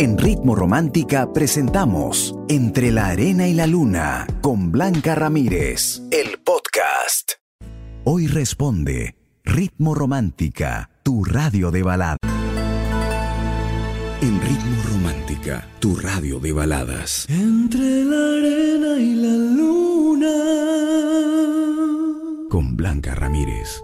En Ritmo Romántica presentamos Entre la Arena y la Luna con Blanca Ramírez, el podcast. Hoy responde Ritmo Romántica, tu radio de baladas. En Ritmo Romántica, tu radio de baladas. Entre la arena y la luna. Con Blanca Ramírez.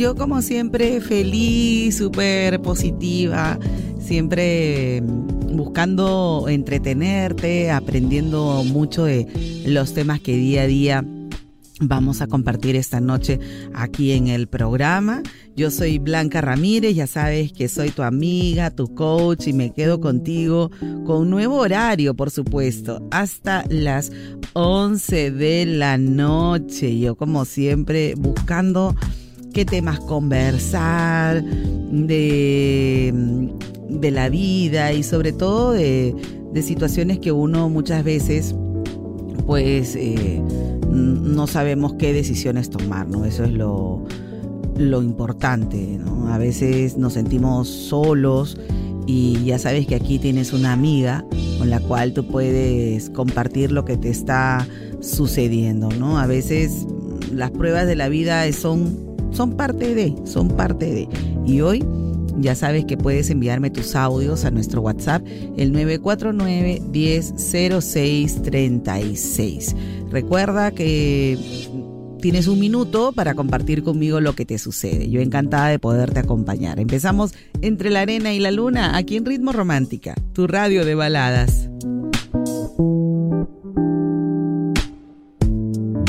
Yo como siempre feliz, súper positiva, siempre buscando entretenerte, aprendiendo mucho de los temas que día a día vamos a compartir esta noche aquí en el programa. Yo soy Blanca Ramírez, ya sabes que soy tu amiga, tu coach y me quedo contigo con nuevo horario, por supuesto, hasta las 11 de la noche. Yo como siempre buscando qué temas conversar, de, de la vida y sobre todo de, situaciones que uno muchas veces pues eh, no sabemos qué decisiones tomar, ¿no? Eso es lo, lo importante, ¿no? A veces nos sentimos solos y ya sabes que aquí tienes una amiga con la cual tú puedes compartir lo que te está sucediendo, ¿no? A veces las pruebas de la vida son son parte de, son parte de. Y hoy ya sabes que puedes enviarme tus audios a nuestro WhatsApp, el 949 100636 Recuerda que tienes un minuto para compartir conmigo lo que te sucede. Yo encantada de poderte acompañar. Empezamos entre la arena y la luna, aquí en Ritmo Romántica, tu radio de baladas.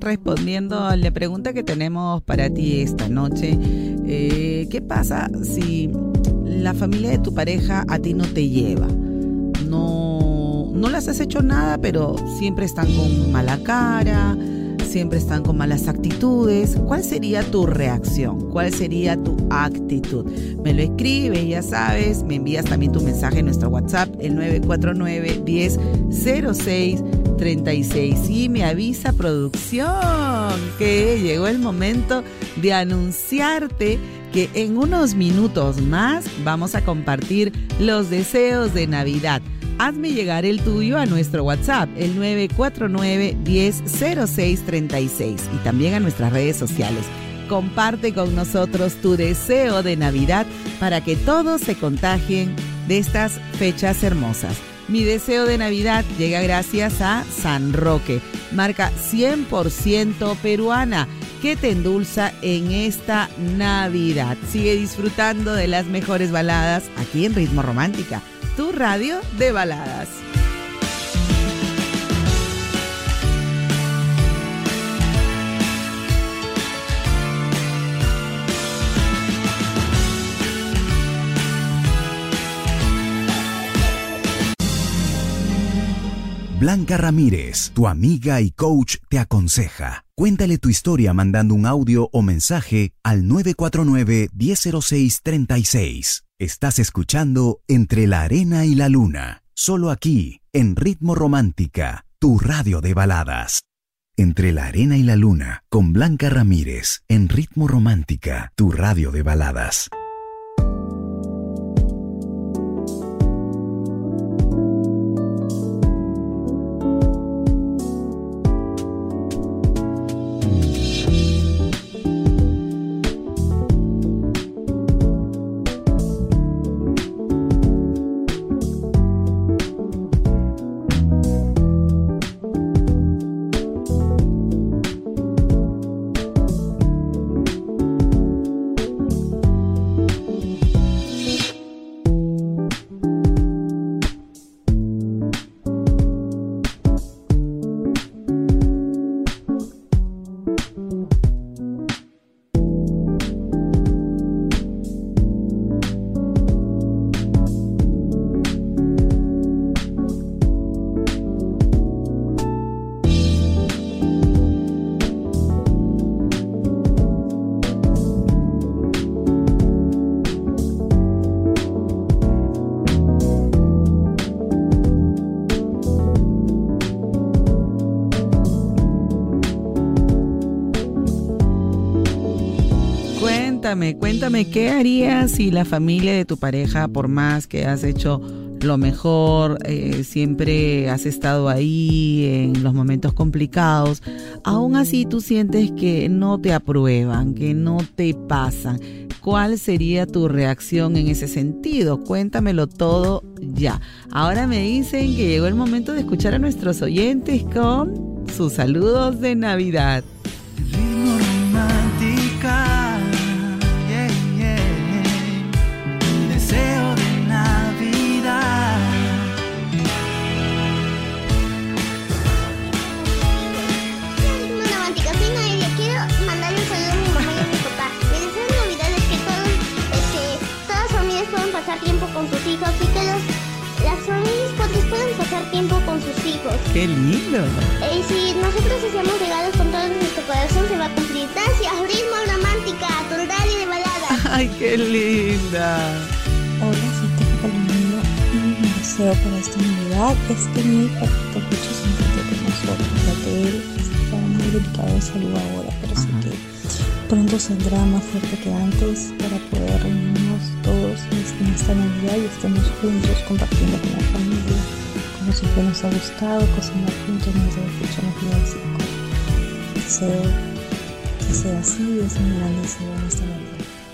Respondiendo a la pregunta que tenemos para ti esta noche. Eh, ¿Qué pasa si la familia de tu pareja a ti no te lleva? No, no las has hecho nada, pero siempre están con mala cara, siempre están con malas actitudes. ¿Cuál sería tu reacción? ¿Cuál sería tu actitud? Me lo escribes, ya sabes, me envías también tu mensaje en nuestro WhatsApp, el 949 1006 36 y me avisa producción que llegó el momento de anunciarte que en unos minutos más vamos a compartir los deseos de Navidad. Hazme llegar el tuyo a nuestro WhatsApp, el 949 100636 y también a nuestras redes sociales. Comparte con nosotros tu deseo de Navidad para que todos se contagien de estas fechas hermosas. Mi deseo de Navidad llega gracias a San Roque, marca 100% peruana que te endulza en esta Navidad. Sigue disfrutando de las mejores baladas aquí en Ritmo Romántica, tu radio de baladas. Blanca Ramírez, tu amiga y coach, te aconseja. Cuéntale tu historia mandando un audio o mensaje al 949-1006-36. Estás escuchando Entre la Arena y la Luna, solo aquí, en Ritmo Romántica, tu radio de baladas. Entre la Arena y la Luna, con Blanca Ramírez, en Ritmo Romántica, tu radio de baladas. Cuéntame, cuéntame, ¿qué harías si la familia de tu pareja, por más que has hecho lo mejor, eh, siempre has estado ahí en los momentos complicados, aún así tú sientes que no te aprueban, que no te pasan? ¿Cuál sería tu reacción en ese sentido? Cuéntamelo todo ya. Ahora me dicen que llegó el momento de escuchar a nuestros oyentes con sus saludos de Navidad. Qué linda! Hola, soy Teca Palomino y mi deseo para esta Navidad es que mi papito Lucho se encuentre con nosotros, ya que él está muy delicado de salud ahora, pero sé que pronto saldrá más fuerte que antes para poder reunirnos todos en esta Navidad y estemos juntos compartiendo con la familia como siempre nos ha gustado cocinar juntos mientras escuchamos villancicos. Deseo que sea así, es mi gran deseo.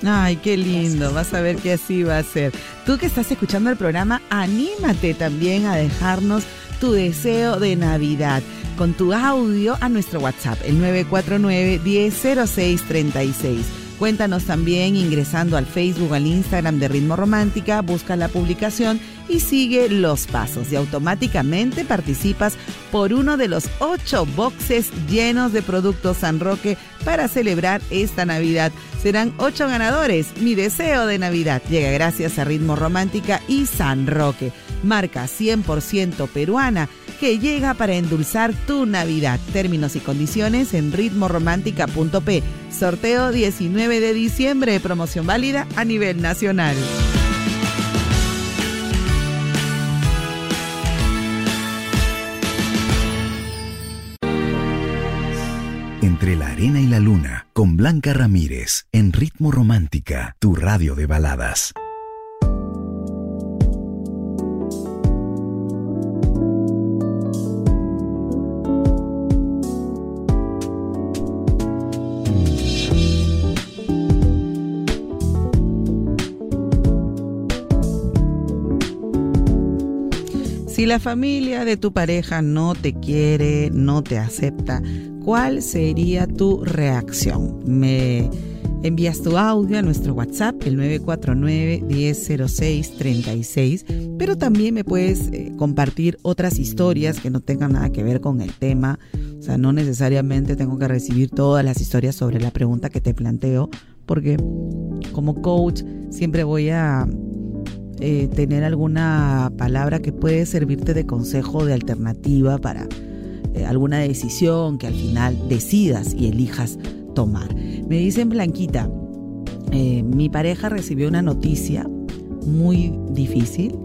Ay, qué lindo, vas a ver que así va a ser. Tú que estás escuchando el programa, anímate también a dejarnos tu deseo de Navidad con tu audio a nuestro WhatsApp, el 949 100636. Cuéntanos también ingresando al Facebook, al Instagram de Ritmo Romántica, busca la publicación y sigue los pasos y automáticamente participas por uno de los ocho boxes llenos de productos San Roque para celebrar esta Navidad. Serán ocho ganadores. Mi deseo de Navidad llega gracias a Ritmo Romántica y San Roque, marca 100% peruana que llega para endulzar tu Navidad. Términos y condiciones en ritmoromántica.p. Sorteo 19 de diciembre, promoción válida a nivel nacional. Entre la arena y la luna, con Blanca Ramírez, en Ritmo Romántica, tu radio de baladas. La familia de tu pareja no te quiere, no te acepta, ¿cuál sería tu reacción? Me envías tu audio a nuestro WhatsApp, el 949-1006-36, pero también me puedes eh, compartir otras historias que no tengan nada que ver con el tema. O sea, no necesariamente tengo que recibir todas las historias sobre la pregunta que te planteo, porque como coach siempre voy a eh, tener alguna palabra que puede servirte de consejo, de alternativa para eh, alguna decisión que al final decidas y elijas tomar. Me dicen Blanquita, eh, mi pareja recibió una noticia muy difícil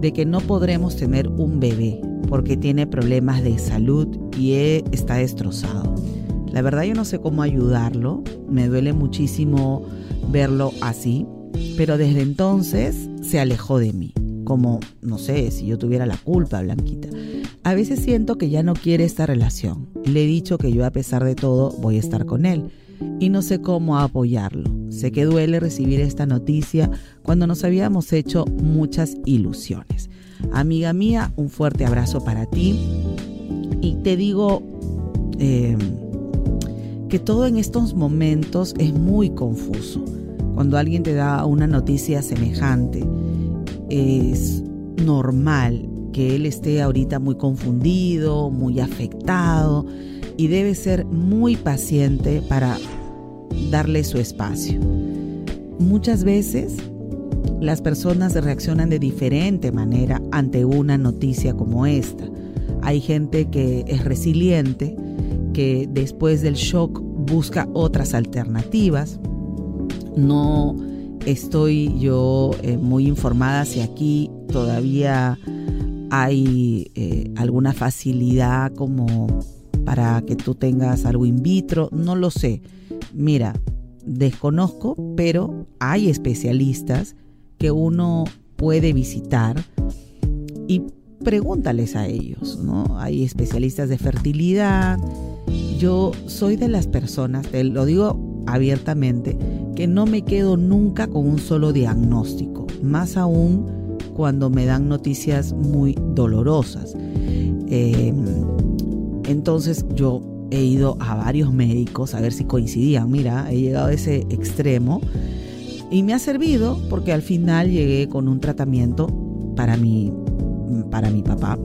de que no podremos tener un bebé porque tiene problemas de salud y está destrozado. La verdad yo no sé cómo ayudarlo, me duele muchísimo verlo así, pero desde entonces se alejó de mí, como, no sé, si yo tuviera la culpa, Blanquita. A veces siento que ya no quiere esta relación. Le he dicho que yo a pesar de todo voy a estar con él y no sé cómo apoyarlo. Sé que duele recibir esta noticia cuando nos habíamos hecho muchas ilusiones. Amiga mía, un fuerte abrazo para ti y te digo eh, que todo en estos momentos es muy confuso cuando alguien te da una noticia semejante, es normal que él esté ahorita muy confundido, muy afectado y debe ser muy paciente para darle su espacio. Muchas veces las personas reaccionan de diferente manera ante una noticia como esta. Hay gente que es resiliente, que después del shock busca otras alternativas, no estoy yo eh, muy informada si aquí todavía hay eh, alguna facilidad como para que tú tengas algo in vitro, no lo sé. Mira, desconozco, pero hay especialistas que uno puede visitar y pregúntales a ellos, ¿no? Hay especialistas de fertilidad. Yo soy de las personas, te lo digo abiertamente, que no me quedo nunca con un solo diagnóstico, más aún cuando me dan noticias muy dolorosas. Em, entonces yo he ido a varios médicos a ver si coincidían. Mira, he llegado a ese extremo y me ha servido porque al final llegué con un tratamiento para mi, para mi papá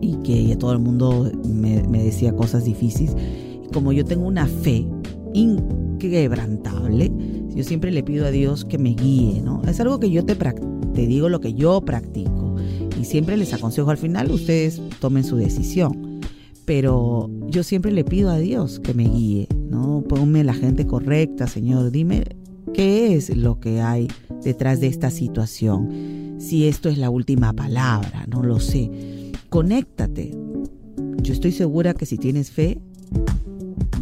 y que todo el mundo me, decía cosas difíciles. Como yo tengo una fe increíble, quebrantable, yo siempre le pido a Dios que me guíe, ¿no? Es algo que yo te, te digo lo que yo practico y siempre les aconsejo al final, ustedes tomen su decisión. Pero yo siempre le pido a Dios que me guíe, ¿no? Ponme la gente correcta, Señor. Dime qué es lo que hay detrás de esta situación. Si esto es la última palabra, no lo sé. Conéctate. Yo estoy segura que si tienes fe,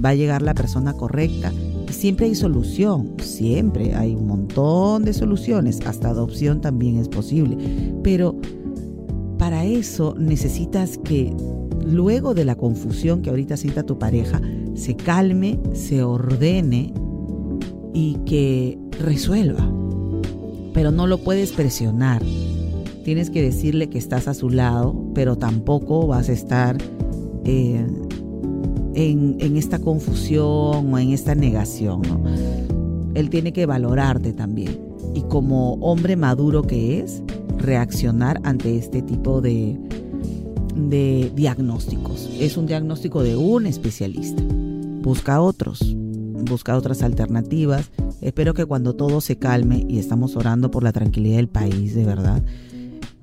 va a llegar la persona correcta siempre hay solución, siempre hay un montón de soluciones, hasta adopción también es posible, pero para eso necesitas que luego de la confusión que ahorita sienta tu pareja, se calme, se ordene y que resuelva. Pero no lo puedes presionar. Tienes que decirle que estás a su lado, pero tampoco vas a estar eh, en, esta confusión o en esta negación. Él tiene que valorarte también. Y como hombre maduro que es, reaccionar ante este tipo de, de diagnósticos. Es un diagnóstico de un especialista. Busca otros, busca otras alternativas. Espero que cuando todo se calme y estamos orando por la tranquilidad del país, de verdad,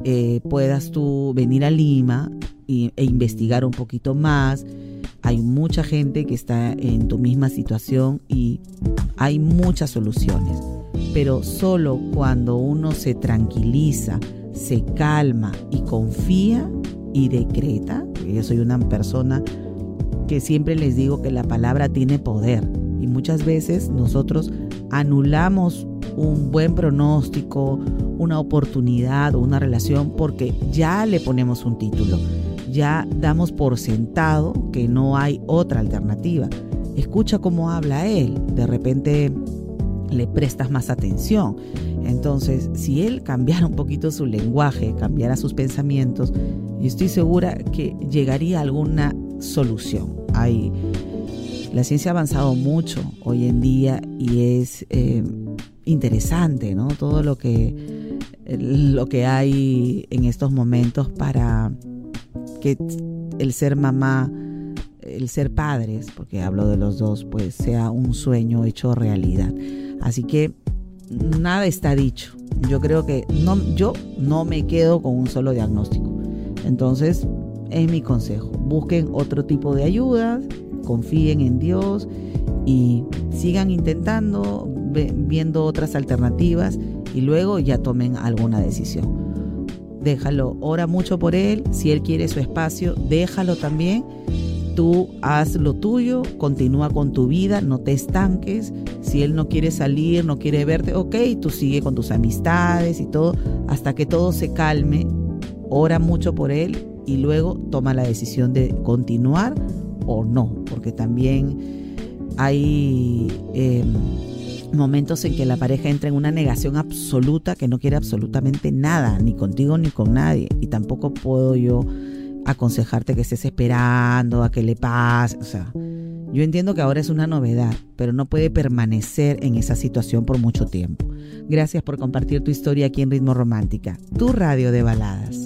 eh, puedas tú venir a Lima e investigar un poquito más, hay mucha gente que está en tu misma situación y hay muchas soluciones. Pero solo cuando uno se tranquiliza, se calma y confía y decreta, yo soy una persona que siempre les digo que la palabra tiene poder y muchas veces nosotros anulamos un buen pronóstico, una oportunidad o una relación porque ya le ponemos un título ya damos por sentado que no hay otra alternativa. Escucha cómo habla él. De repente le prestas más atención. Entonces, si él cambiara un poquito su lenguaje, cambiara sus pensamientos, yo estoy segura que llegaría a alguna solución. Hay, la ciencia ha avanzado mucho hoy en día y es eh, interesante, ¿no? Todo lo que, lo que hay en estos momentos para que el ser mamá, el ser padres, porque hablo de los dos, pues sea un sueño hecho realidad. Así que nada está dicho. Yo creo que no, yo no me quedo con un solo diagnóstico. Entonces, es mi consejo. Busquen otro tipo de ayudas, confíen en Dios y sigan intentando, viendo otras alternativas y luego ya tomen alguna decisión. Déjalo, ora mucho por él, si él quiere su espacio, déjalo también tú haz lo tuyo, continúa con tu vida, no te estanques. Si él no quiere salir, no quiere verte, ok, tú sigue con tus amistades y todo, hasta que todo se calme. Ora mucho por él y luego toma la decisión de continuar o no, porque también hay em, momentos en que la pareja entra en una negación absoluta que no quiere absolutamente nada, ni contigo ni con nadie, y tampoco puedo yo aconsejarte que estés esperando a que le pase. O sea, yo entiendo que ahora es una novedad, pero no puede permanecer en esa situación por mucho tiempo. Gracias por compartir tu historia aquí en Ritmo Romántica, tu radio de baladas.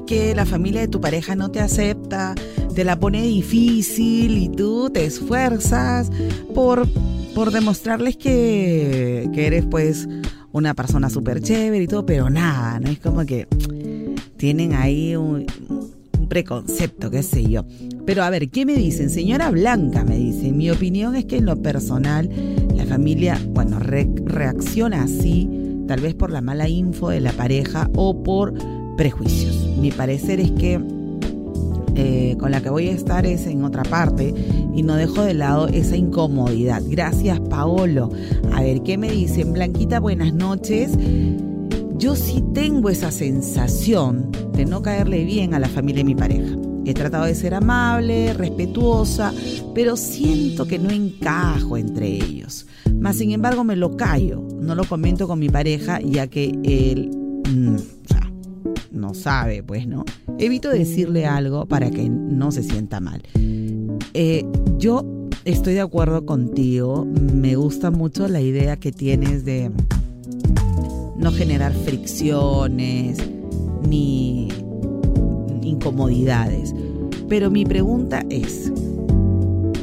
Que la familia de tu pareja no te acepta, te la pone difícil y tú te esfuerzas por, por demostrarles que, que eres pues una persona súper chévere y todo, pero nada, ¿no? Es como que tienen ahí un, preconcepto, qué sé yo. Pero a ver, ¿qué me dicen? Señora Blanca, me dicen, mi opinión es que en lo personal la familia, bueno, reacciona así, tal vez por la mala info de la pareja o por prejuicios. Mi parecer es que eh, con la que voy a estar es en otra parte y no dejo de lado esa incomodidad. Gracias, Paolo. A ver, ¿qué me dicen? Blanquita, buenas noches. Yo sí tengo esa sensación de no caerle bien a la familia de mi pareja. He tratado de ser amable, respetuosa, pero siento que no encajo entre ellos. Más sin embargo me lo callo, no lo comento con mi pareja ya que él... Mm, no sabe, pues, ¿no? Evito decirle algo para que no se sienta mal. Eh, yo estoy de acuerdo contigo, me gusta mucho la idea que tienes de no generar fricciones ni incomodidades. Pero mi pregunta es,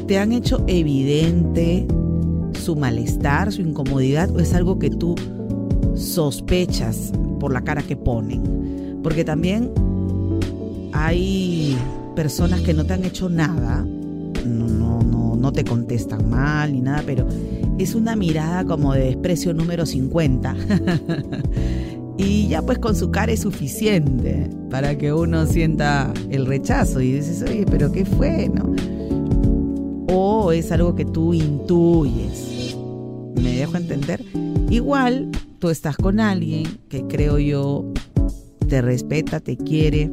¿te han hecho evidente su malestar, su incomodidad o es algo que tú sospechas por la cara que ponen? Porque también hay personas que no te han hecho nada, no, no, no te contestan mal ni nada, pero es una mirada como de desprecio número 50. y ya pues con su cara es suficiente para que uno sienta el rechazo y dices, oye, pero ¿qué fue? ¿no? O es algo que tú intuyes. ¿Me dejo entender? Igual tú estás con alguien que creo yo te respeta, te quiere.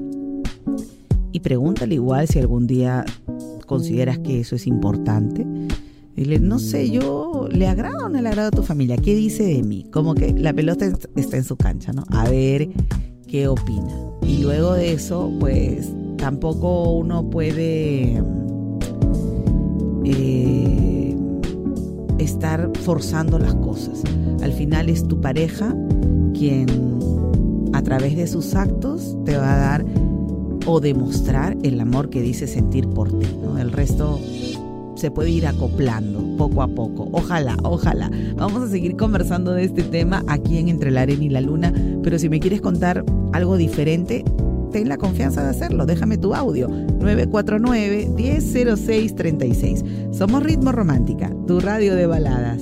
Y pregúntale igual si algún día consideras que eso es importante. Dile, no sé, yo le agrado o no le agrado a tu familia. ¿Qué dice de mí? Como que la pelota está en su cancha, ¿no? A ver qué opina. Y luego de eso, pues tampoco uno puede eh, estar forzando las cosas. Al final es tu pareja quien a través de sus actos te va a dar o demostrar el amor que dice sentir por ti. El resto se puede ir acoplando poco a poco. Ojalá, ojalá. Vamos a seguir conversando de este tema aquí en Entre la Arena y la Luna, pero si me quieres contar algo diferente, ten la confianza de hacerlo. Déjame tu audio 949-100636. Somos Ritmo Romántica, tu radio de baladas.